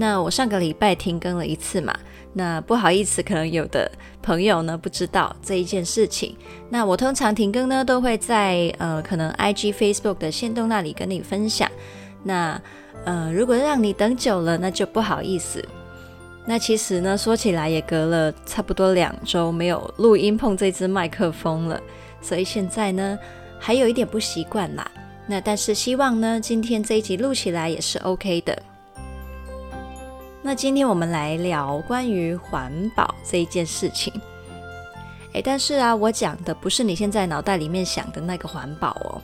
那我上个礼拜停更了一次嘛，那不好意思，可能有的朋友呢不知道这一件事情。那我通常停更呢都会在呃可能 IG、Facebook 的限动那里跟你分享。那呃如果让你等久了，那就不好意思。那其实呢说起来也隔了差不多两周没有录音碰这支麦克风了，所以现在呢还有一点不习惯啦。那但是希望呢今天这一集录起来也是 OK 的。那今天我们来聊关于环保这一件事情。诶，但是啊，我讲的不是你现在脑袋里面想的那个环保哦。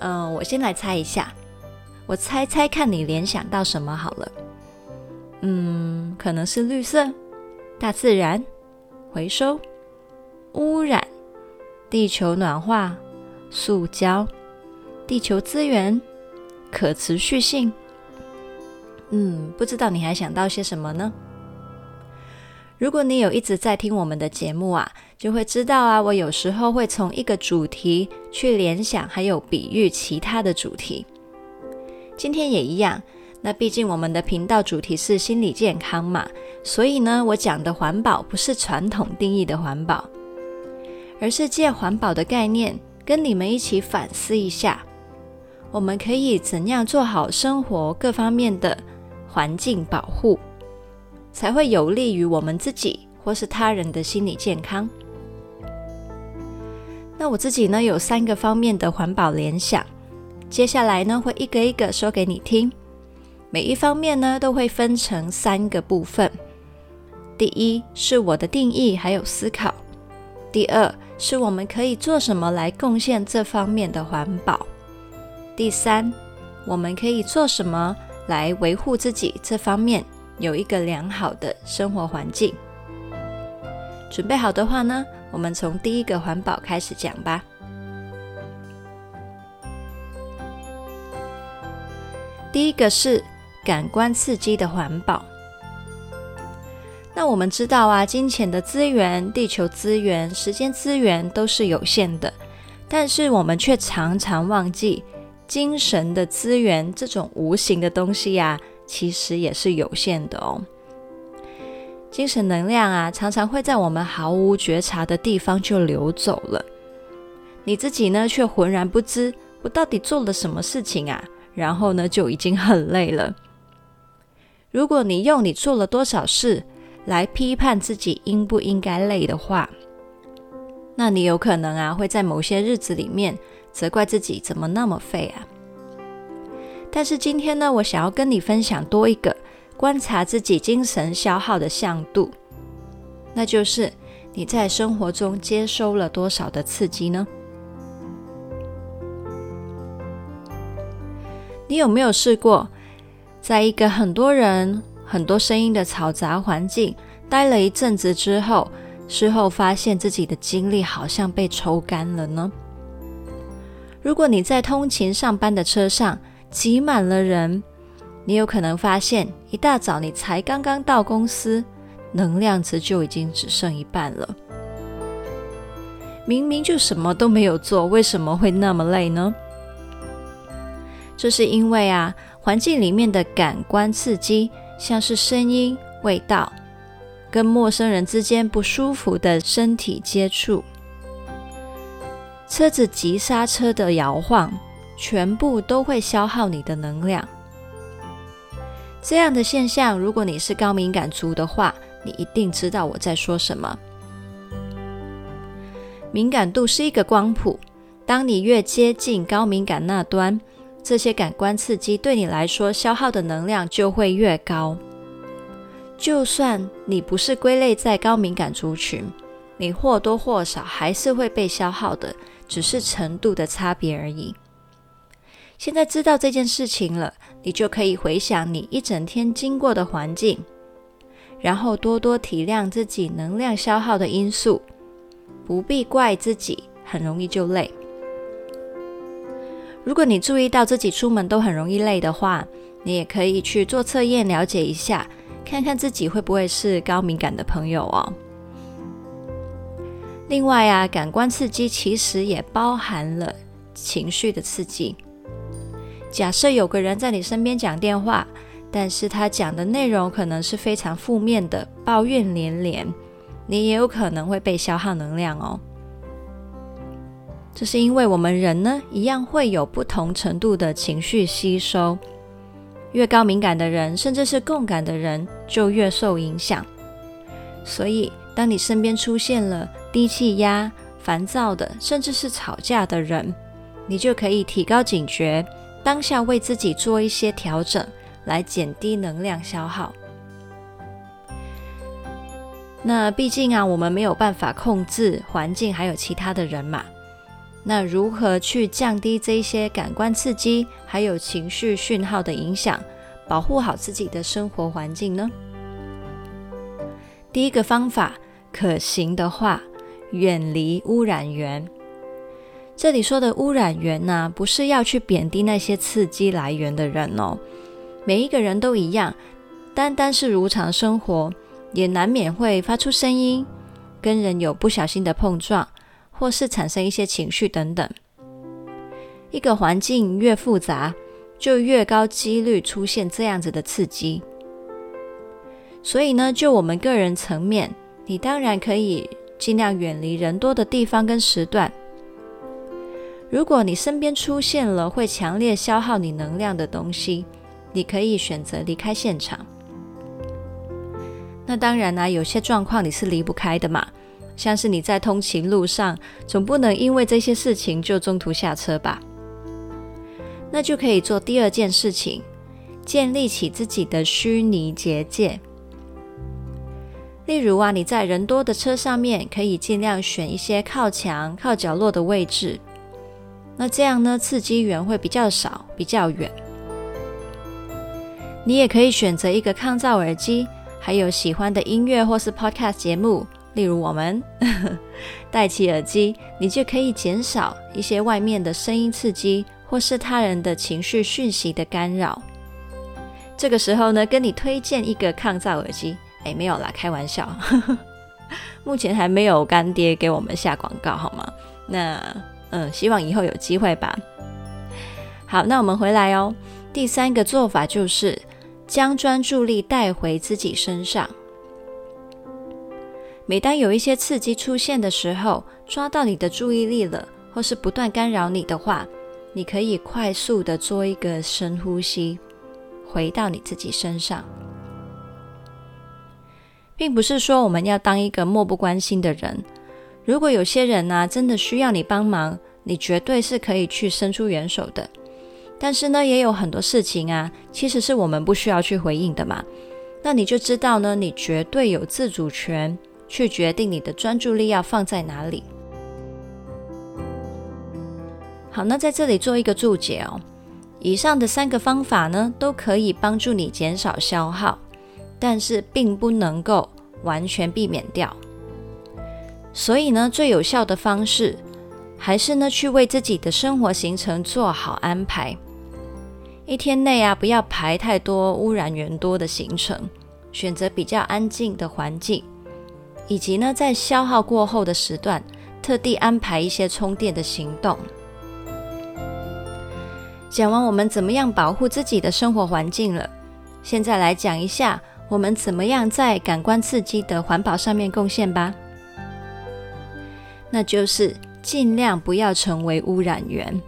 嗯、我先来猜一下，我猜猜看你联想到什么好了。嗯，可能是绿色、大自然、回收、污染、地球暖化、塑胶、地球资源、可持续性。嗯，不知道你还想到些什么呢？如果你有一直在听我们的节目啊，就会知道啊，我有时候会从一个主题去联想，还有比喻其他的主题。今天也一样。那毕竟我们的频道主题是心理健康嘛，所以呢，我讲的环保不是传统定义的环保，而是借环保的概念，跟你们一起反思一下，我们可以怎样做好生活各方面的。环境保护才会有利于我们自己或是他人的心理健康。那我自己呢，有三个方面的环保联想，接下来呢，会一个一个说给你听。每一方面呢，都会分成三个部分。第一是我的定义还有思考，第二是我们可以做什么来贡献这方面的环保，第三我们可以做什么。来维护自己这方面有一个良好的生活环境。准备好的话呢，我们从第一个环保开始讲吧。第一个是感官刺激的环保。那我们知道啊，金钱的资源、地球资源、时间资源都是有限的，但是我们却常常忘记。精神的资源，这种无形的东西呀，其实也是有限的哦。精神能量啊，常常会在我们毫无觉察的地方就流走了，你自己呢，却浑然不知我到底做了什么事情啊，然后呢，就已经很累了。如果你用你做了多少事来批判自己应不应该累的话，那你有可能啊，会在某些日子里面。责怪自己怎么那么废啊！但是今天呢，我想要跟你分享多一个观察自己精神消耗的向度，那就是你在生活中接收了多少的刺激呢？你有没有试过，在一个很多人、很多声音的嘈杂环境待了一阵子之后，事后发现自己的精力好像被抽干了呢？如果你在通勤上班的车上挤满了人，你有可能发现一大早你才刚刚到公司，能量值就已经只剩一半了。明明就什么都没有做，为什么会那么累呢？这是因为啊，环境里面的感官刺激，像是声音、味道，跟陌生人之间不舒服的身体接触。车子急刹车的摇晃，全部都会消耗你的能量。这样的现象，如果你是高敏感族的话，你一定知道我在说什么。敏感度是一个光谱，当你越接近高敏感那端，这些感官刺激对你来说消耗的能量就会越高。就算你不是归类在高敏感族群，你或多或少还是会被消耗的。只是程度的差别而已。现在知道这件事情了，你就可以回想你一整天经过的环境，然后多多体谅自己能量消耗的因素，不必怪自己很容易就累。如果你注意到自己出门都很容易累的话，你也可以去做测验了解一下，看看自己会不会是高敏感的朋友哦。另外啊，感官刺激其实也包含了情绪的刺激。假设有个人在你身边讲电话。但是他讲的内容可能是非常负面的，抱怨连连，你也有可能会被消耗能量哦。这是因为我们人呢，一样会有不同程度的情绪吸收，越高敏感的人，甚至是共感的人，就越受影响。所以，当你身边出现了低气压、烦躁的，甚至是吵架的人，你就可以提高警觉，当下为自己做一些调整。来减低能量消耗。那毕竟啊，我们没有办法控制环境还有其他的人嘛。那如何去降低这些感官刺激还有情绪讯号的影响，保护好自己的生活环境呢？第一个方法，可行的话，远离污染源。这里说的污染源呢、不是要去贬低那些刺激来源的人哦。每一个人都一样，单单是如常生活，也难免会发出声音，跟人有不小心的碰撞，或是产生一些情绪等等。一个环境越复杂，就越高几率出现这样子的刺激。所以呢，就我们个人层面，你当然可以尽量远离人多的地方跟时段。如果你身边出现了会强烈消耗你能量的东西，你可以选择离开现场。那当然啦、啊，有些状况你是离不开的嘛，像是你在通勤路上，总不能因为这些事情就中途下车吧？那就可以做第二件事情，建立起自己的虚拟结界。例如啊，你在人多的车上面，可以尽量选一些靠墙、靠角落的位置。那这样呢，刺激源会比较少，比较远。你也可以选择一个抗噪耳机，还有喜欢的音乐或是 podcast 节目，例如我们 戴起耳机，你就可以减少一些外面的声音刺激，或是他人的情绪讯息的干扰。这个时候呢，跟你推荐一个抗噪耳机，哎，没有啦，开玩笑，目前还没有干爹给我们下广告，好吗？那嗯，希望以后有机会吧。好，那我们回来哦。第三个做法就是。将专注力带回自己身上。每当有一些刺激出现的时候，抓到你的注意力了，或是不断干扰你的话，你可以快速的做一个深呼吸，回到你自己身上。并不是说我们要当一个漠不关心的人。如果有些人呢，真的需要你帮忙，你绝对是可以去伸出援手的。但是呢，也有很多事情啊，其实是我们不需要去回应的嘛。那你就知道呢，你绝对有自主权去决定你的专注力要放在哪里。好，那在这里做一个注解哦。以上的三个方法呢，都可以帮助你减少消耗，但是并不能够完全避免掉。所以呢，最有效的方式还是呢，去为自己的生活行程做好安排。一天内啊，不要排太多污染源多的行程，选择比较安静的环境，以及呢，在消耗过后的时段，特地安排一些充电的行动。讲完我们怎么样保护自己的生活环境了，现在来讲一下我们怎么样在感官刺激的环保上面贡献吧。那就是尽量不要成为污染源。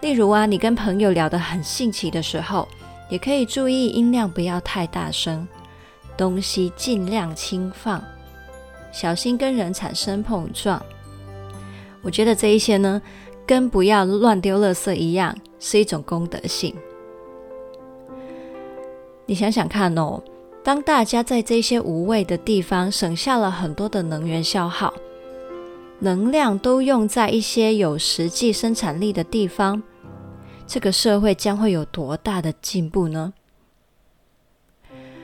例如啊，你跟朋友聊得很兴起的时候，也可以注意音量不要太大声，东西尽量轻放，小心跟人产生碰撞。我觉得这一些呢，跟不要乱丢垃圾一样，是一种功德性。你想想看哦，当大家在这些无谓的地方省下了很多的能源消耗，能量都用在一些有实际生产力的地方。这个社会将会有多大的进步呢？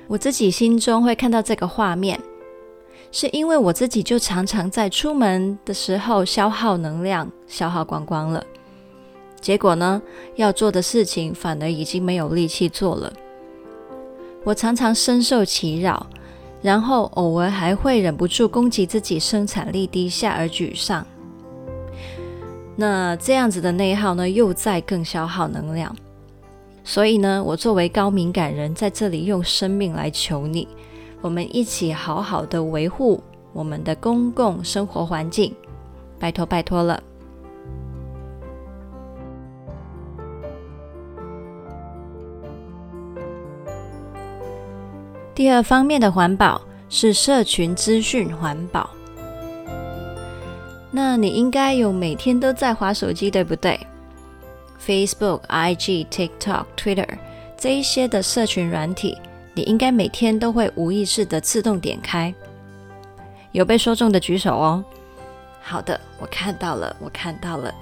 我自己心中会看到这个画面，是因为我自己就常常在出门的时候消耗能量，消耗光光了。结果呢，要做的事情反而已经没有力气做了。我常常深受其扰，然后偶尔还会忍不住攻击自己生产力低下而沮丧。那这样子的内耗呢，又在更消耗能量。所以呢，我作为高敏感人，在这里用生命来求你，我们一起好好的维护我们的公共生活环境，拜托拜托了。第二方面的环保是社群资讯环保。那你应该有每天都在滑手机，对不对？Facebook、IG、TikTok、Twitter 这一些的社群软体，你应该每天都会无意识的自动点开。有被说中的举手哦。好的，我看到了，我看到了。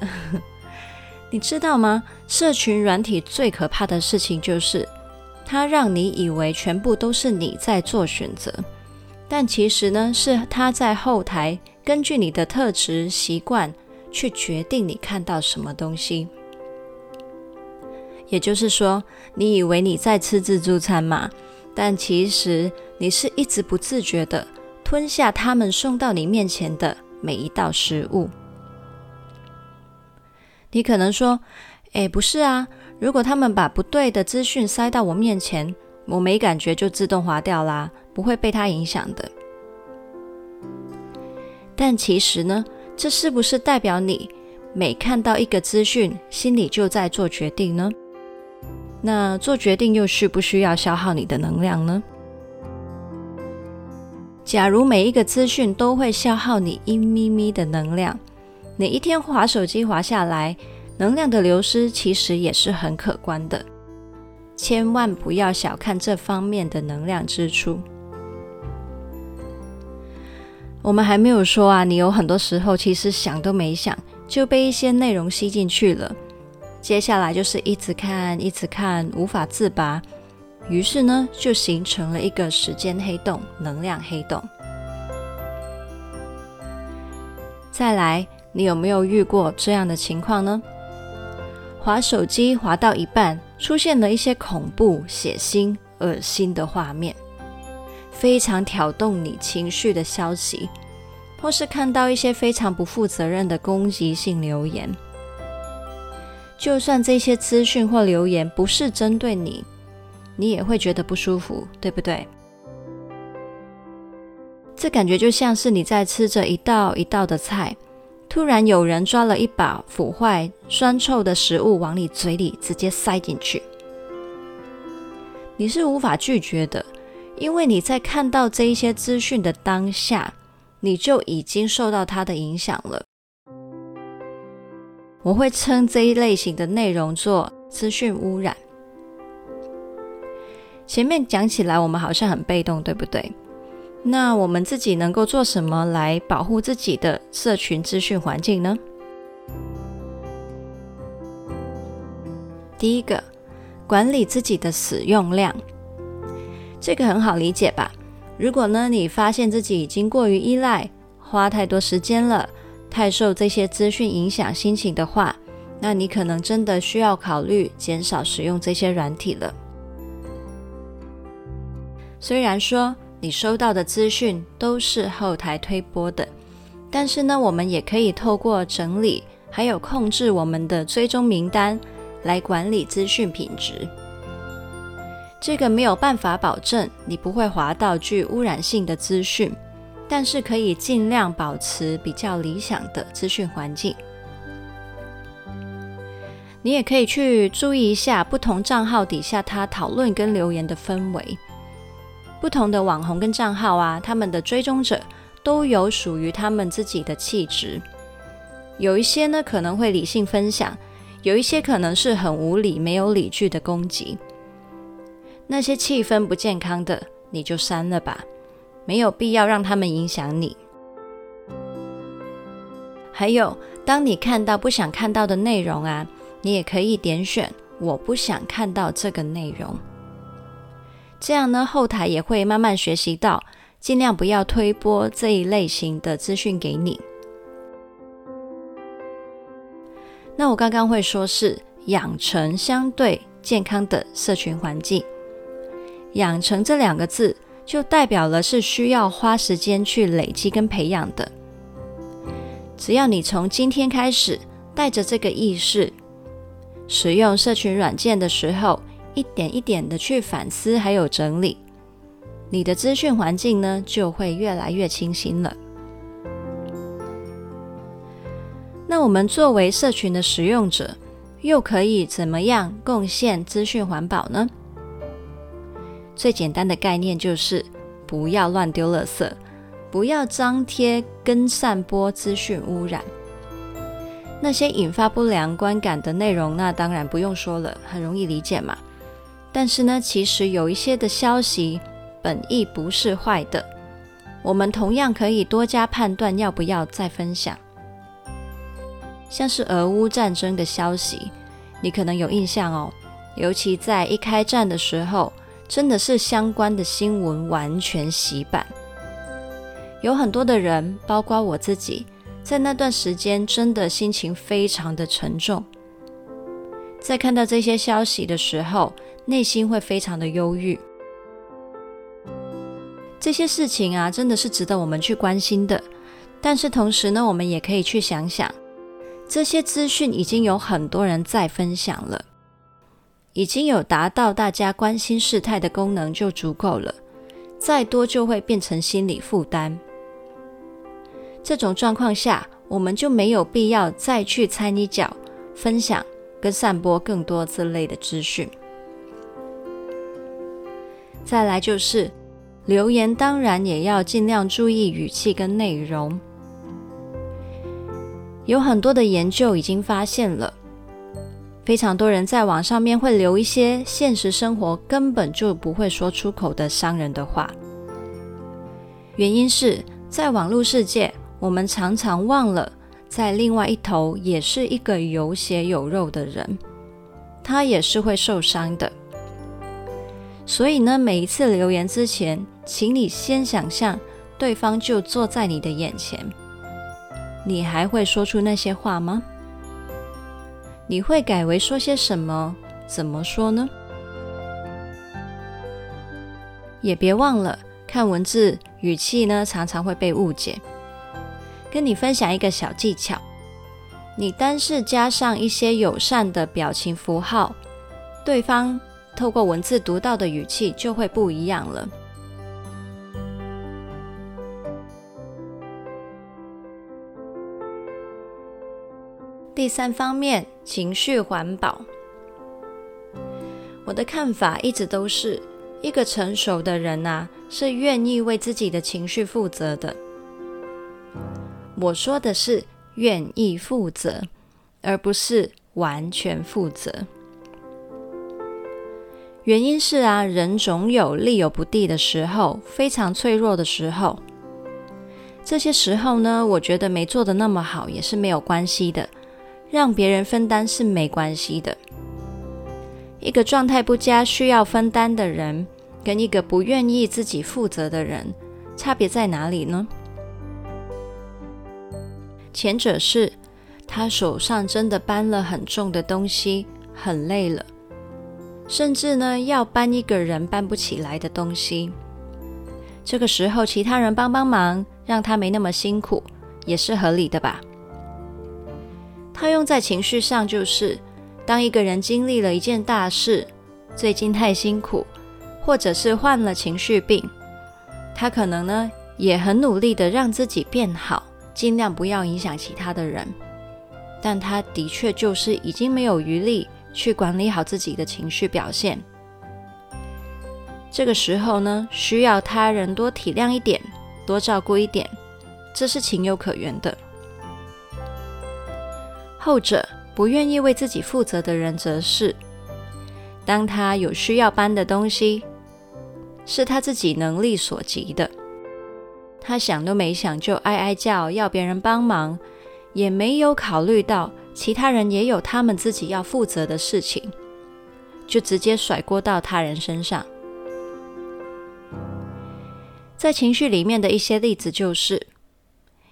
你知道吗？社群软体最可怕的事情就是。它让你以为全部都是你在做选择，但其实呢，是它在后台根据你的特质习惯去决定你看到什么东西。也就是说，你以为你在吃自助餐嘛，但其实你是一直不自觉的吞下他们送到你面前的每一道食物。你可能说：“诶，不是啊。”如果他们把不对的资讯塞到我面前，我没感觉就自动划掉啦，不会被它影响的。但其实呢，这是不是代表你每看到一个资讯，心里就在做决定呢？那做决定又需不需要消耗你的能量呢？假如每一个资讯都会消耗你一咪咪的能量，你一天滑手机滑下来，能量的流失其实也是很可观的，千万不要小看这方面的能量支出。我们还没有说啊，你有很多时候其实想都没想就被一些内容吸进去了，接下来就是一直看，一直看，无法自拔，于是呢，就形成了一个时间黑洞、能量黑洞。再来，你有没有遇过这样的情况呢？滑手机滑到一半，出现了一些恐怖、血腥、恶心的画面，非常挑动你情绪的消息，或是看到一些非常不负责任的攻击性留言。就算这些资讯或留言不是针对你，你也会觉得不舒服，对不对？这感觉就像是你在吃着一道一道的菜。突然有人抓了一把腐坏、酸臭的食物往你嘴里直接塞进去，你是无法拒绝的，因为你在看到这一些资讯的当下，你就已经受到它的影响了。我会称这一类型的内容做资讯污染。前面讲起来，我们好像很被动，对不对？那我们自己能够做什么来保护自己的社群资讯环境呢？第一个，管理自己的使用量，这个很好理解吧？如果呢，你发现自己已经过于依赖，花太多时间了，太受这些资讯影响心情的话，那你可能真的需要考虑减少使用这些软体了。虽然说，你收到的资讯都是后台推播的，但是呢，我们也可以透过整理还有控制我们的追踪名单来管理资讯品质。这个没有办法保证你不会滑到具污染性的资讯，但是可以尽量保持比较理想的资讯环境。你也可以去注意一下不同账号底下他讨论跟留言的氛围。不同的网红跟账号啊，他们的追踪者都有属于他们自己的气质。有一些呢可能会理性分享，有一些可能是很无理、没有理据的攻击。那些气氛不健康的，你就删了吧，没有必要让他们影响你。还有，当你看到不想看到的内容啊，你也可以点选“我不想看到这个内容”。这样呢，后台也会慢慢学习到，尽量不要推播这一类型的资讯给你。那我刚刚会说是养成相对健康的社群环境，养成这两个字就代表了是需要花时间去累积跟培养的。只要你从今天开始带着这个意识，使用社群软件的时候，一点一点的去反思还有整理，你的资讯环境呢就会越来越清新了。那我们作为社群的使用者，又可以怎么样贡献资讯环保呢？最简单的概念就是不要乱丢垃圾，不要张贴跟散播资讯污染。那些引发不良观感的内容，那当然不用说了，很容易理解嘛。但是呢，其实有一些的消息本意不是坏的，我们同样可以多加判断要不要再分享。像是俄乌战争的消息，你可能有印象哦。尤其在一开战的时候，真的是相关的新闻完全洗版，有很多的人，包括我自己，在那段时间真的心情非常的沉重。在看到这些消息的时候，内心会非常的忧郁。这些事情啊，真的是值得我们去关心的。但是同时呢，我们也可以去想想。这些资讯已经有很多人在分享了，已经有达到大家关心事态的功能就足够了，再多就会变成心理负担。这种状况下，我们就没有必要再去掺一脚，分享跟散播更多这类的资讯。再来就是留言，当然也要尽量注意语气跟内容。有很多的研究已经发现了，非常多人在网上面会留一些现实生活根本就不会说出口的伤人的话。原因是在网络世界，我们常常忘了，在另外一头也是一个有血有肉的人，他也是会受伤的。所以呢，每一次留言之前，请你先想象对方就坐在你的眼前。你还会说出那些话吗？你会改为说些什么？怎么说呢？也别忘了，看文字语气呢，常常会被误解。跟你分享一个小技巧：你单是加上一些友善的表情符号，对方透过文字读到的语气就会不一样了。第三方面，情绪环保。我的看法一直都是，一个成熟的人啊，是愿意为自己的情绪负责的。我说的是愿意负责，而不是完全负责。原因是啊，人总有力有不逮的时候，非常脆弱的时候。这些时候呢，我觉得没做的那么好也是没有关系的。让别人分担是没关系的。一个状态不佳需要分担的人，跟一个不愿意自己负责的人，差别在哪里呢？前者是他手上真的搬了很重的东西，很累了，甚至呢要搬一个人搬不起来的东西。这个时候，其他人帮帮忙，让他没那么辛苦，也是合理的吧？他用在情绪上，就是当一个人经历了一件大事，最近太辛苦，或者是患了情绪病，他可能呢也很努力的让自己变好，尽量不要影响其他的人，但他的确就是已经没有余力去管理好自己的情绪表现。这个时候呢，需要他人多体谅一点，多照顾一点，这是情有可原的。后者不愿意为自己负责的人，则是当他有需要搬的东西，是他自己能力所及的，他想都没想就哀哀叫要别人帮忙，也没有考虑到其他人也有他们自己要负责的事情，就直接甩锅到他人身上。在情绪里面的一些例子就是，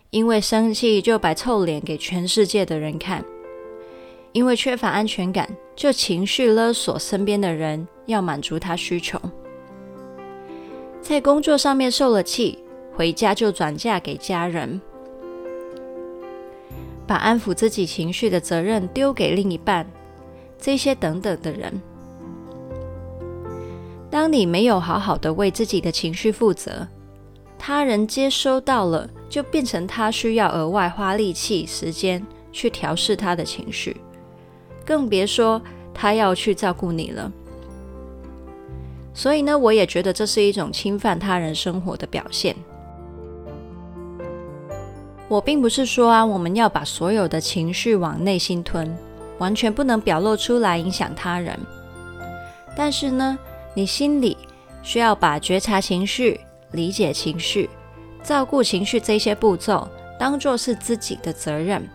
因为生气就摆臭脸给全世界的人看，因为缺乏安全感就情绪勒索身边的人，要满足他需求。在工作上面受了气，回家就转嫁给家人，把安抚自己情绪的责任丢给另一半，这些等等的人。当你没有好好的为自己的情绪负责，他人接收到了，就变成他需要额外花力气、时间去调试他的情绪，更别说他要去照顾你了。所以呢，我也觉得这是一种侵犯他人生活的表现。我并不是说啊，我们要把所有的情绪往内心吞，完全不能表露出来影响他人。但是呢，你心里需要把觉察情绪、理解情绪、照顾情绪这些步骤当做是自己的责任。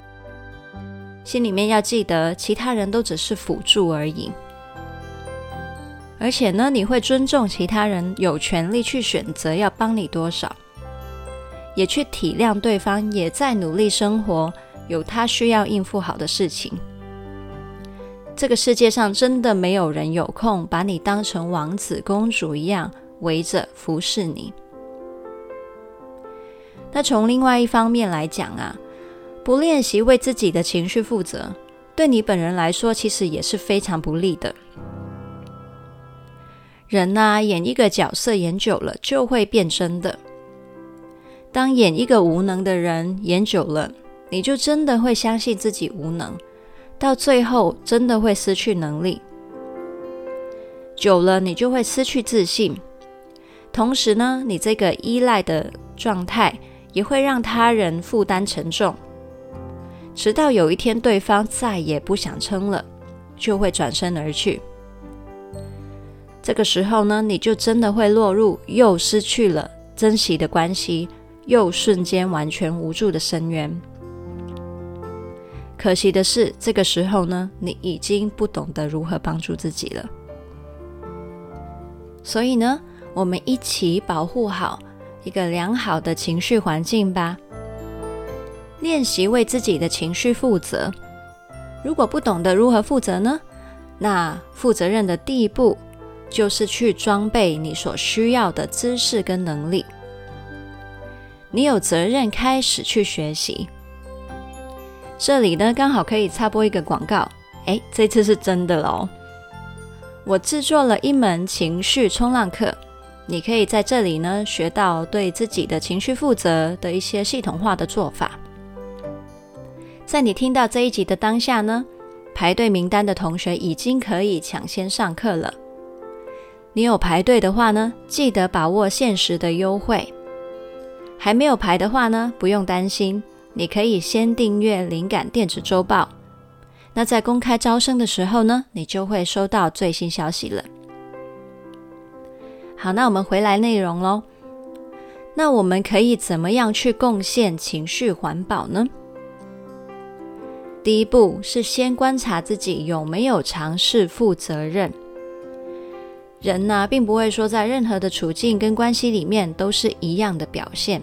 心里面要记得，其他人都只是辅助而已。而且呢，你会尊重其他人有权利去选择要帮你多少，也去体谅对方也在努力生活，有他需要应付好的事情。这个世界上真的没有人有空把你当成王子公主一样围着服侍你。那从另外一方面来讲啊，不练习为自己的情绪负责，对你本人来说其实也是非常不利的。人呐，演一个角色演久了就会变真的。当演一个无能的人演久了，你就真的会相信自己无能，到最后真的会失去能力。久了，你就会失去自信。同时呢，你这个依赖的状态也会让他人负担沉重。直到有一天对方再也不想撑了，就会转身而去。这个时候呢，你就真的会落入又失去了珍惜的关系，又瞬间完全无助的深渊。可惜的是，这个时候呢，你已经不懂得如何帮助自己了。所以呢，我们一起保护好一个良好的情绪环境吧。练习为自己的情绪负责。如果不懂得如何负责呢？那负责任的第一步。就是去装备你所需要的知识跟能力，你有责任开始去学习。这里呢，刚好可以插播一个广告，诶，这次是真的喽！我制作了一门情绪冲浪课，你可以在这里呢学到对自己的情绪负责的一些系统化的做法。在你听到这一集的当下呢，排队名单的同学已经可以抢先上课了。你有排队的话呢，记得把握限时的优惠。还没有排的话呢，不用担心，你可以先订阅灵感电子周报。那在公开招生的时候呢，你就会收到最新消息了。好，那我们回来内容喽。那我们可以怎么样去贡献情绪环保呢？第一步是先观察自己有没有尝试负责任。人呢，并不会说在任何的处境跟关系里面都是一样的表现，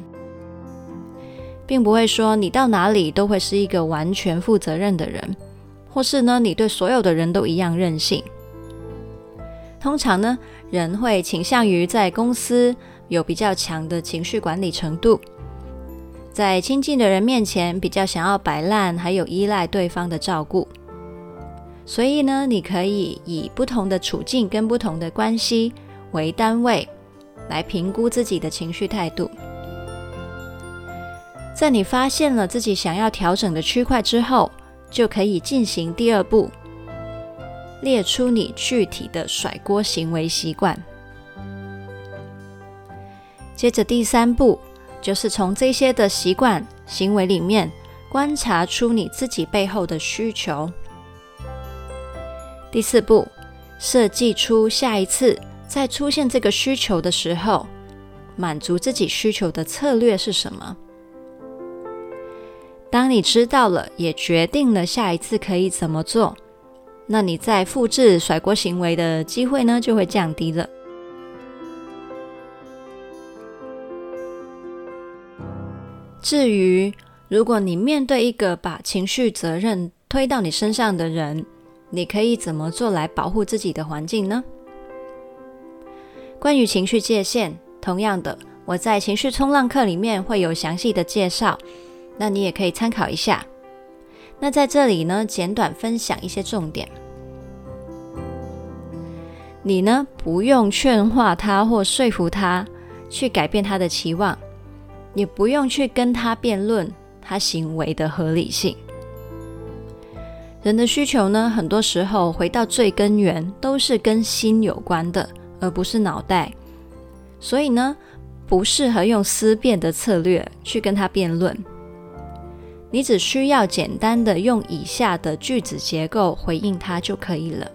并不会说你到哪里都会是一个完全负责任的人，或是呢，你对所有的人都一样任性。通常呢，人会倾向于在公司有比较强的情绪管理程度，在亲近的人面前比较想要摆烂，还有依赖对方的照顾。所以呢，你可以以不同的处境跟不同的关系为单位，来评估自己的情绪态度。在你发现了自己想要调整的区块之后，就可以进行第二步，列出你具体的甩锅行为习惯。接着第三步，就是从这些的习惯行为里面，观察出你自己背后的需求。第四步，设计出下一次再出现这个需求的时候，满足自己需求的策略是什么？当你知道了，也决定了下一次可以怎么做，那你再复制甩锅行为的机会呢，就会降低了。至于如果你面对一个把情绪责任推到你身上的人，你可以怎么做来保护自己的环境呢？关于情绪界限，同样的，我在情绪冲浪课里面会有详细的介绍，那你也可以参考一下。那在这里呢，简短分享一些重点。你呢，不用劝化他或说服他去改变他的期望，也不用去跟他辩论他行为的合理性。人的需求呢，很多时候回到最根源，都是跟心有关的，而不是脑袋。所以呢，不适合用思辨的策略去跟他辩论。你只需要简单的用以下的句子结构回应他就可以了。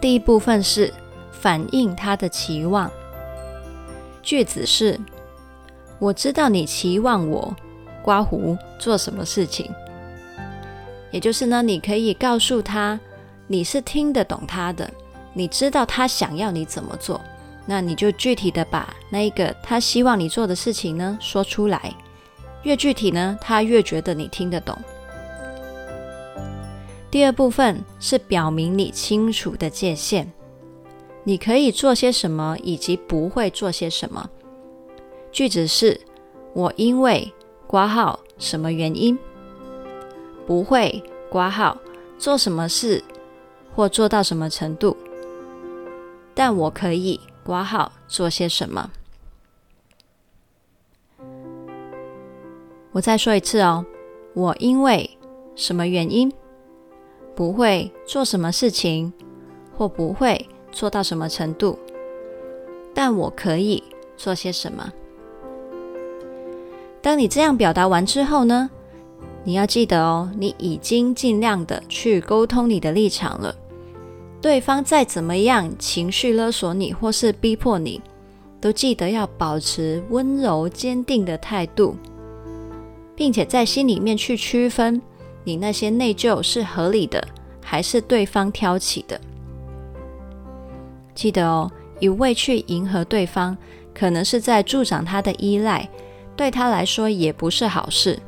第一部分是反映他的期望，句子是：我知道你期望我刮胡做什么事情，也就是呢，你可以告诉他你是听得懂他的，你知道他想要你怎么做，那你就具体的把那一个他希望你做的事情呢说出来，越具体呢，他越觉得你听得懂。第二部分是表明你清楚的界限，你可以做些什么，以及不会做些什么。句子是：我因为挂号什么原因不会挂号做什么事或做到什么程度，但我可以挂号做些什么。我再说一次哦，我因为什么原因？不会做什么事情，或不会做到什么程度，但我可以做些什么。当你这样表达完之后呢，你要记得哦，你已经尽量的去沟通你的立场了。对方再怎么样情绪勒索你，或是逼迫你，都记得要保持温柔坚定的态度，并且在心里面去区分。你那些内疚是合理的，还是对方挑起的？记得哦，一味去迎合对方，可能是在助长他的依赖，对他来说也不是好事。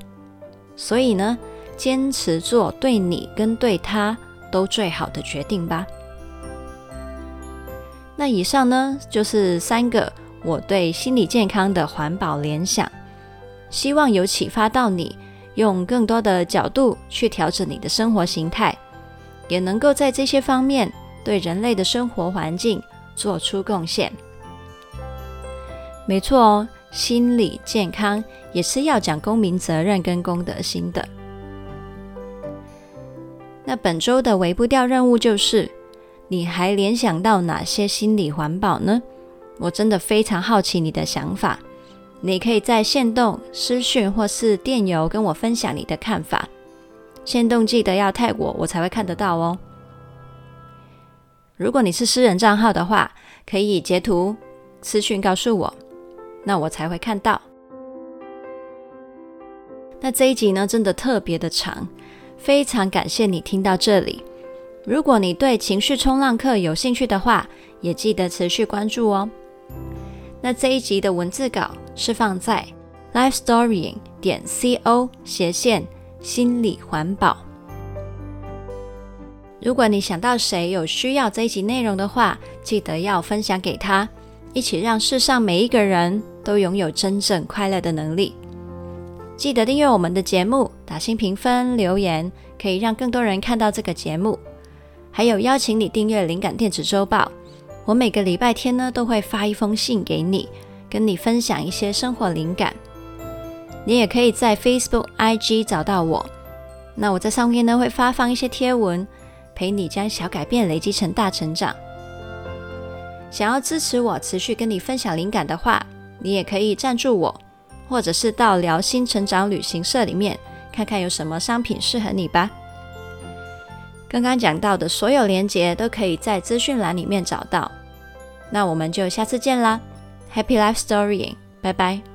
所以呢，坚持做对你跟对他都最好的决定吧。那以上呢，就是三个我对心理健康的环保联想，希望有启发到你。用更多的角度去调整你的生活形态，也能够在这些方面对人类的生活环境做出贡献。没错哦，心理健康也是要讲公民责任跟公德心的。那本周的微步调任务就是，你还联想到哪些心理环保呢？我真的非常好奇你的想法。你可以在限动私讯或是电邮跟我分享你的看法。限动记得要 tag 我，我才会看得到哦。如果你是私人账号的话，可以截图私讯告诉我，那我才会看到。那这一集呢，真的特别的长，非常感谢你听到这里。如果你对情绪冲浪课有兴趣的话，也记得持续关注哦。那这一集的文字稿是放在 lifestorying 点 co 斜线心理环保。如果你想到谁有需要这一集内容的话，记得要分享给他，一起让世上每一个人都拥有真正快乐的能力。记得订阅我们的节目，打星评分、留言，可以让更多人看到这个节目。还有邀请你订阅灵感电子周报。我每个礼拜天呢，都会发一封信给你，跟你分享一些生活灵感。你也可以在 Facebook、IG 找到我。那我在上面呢，会发放一些贴文，陪你将小改变累积成大成长。想要支持我持续跟你分享灵感的话，你也可以赞助我，或者是到疗心成长旅行社里面看看有什么商品适合你吧。刚刚讲到的所有链接都可以在资讯栏里面找到，那我们就下次见啦，Happy Life Storying，拜拜。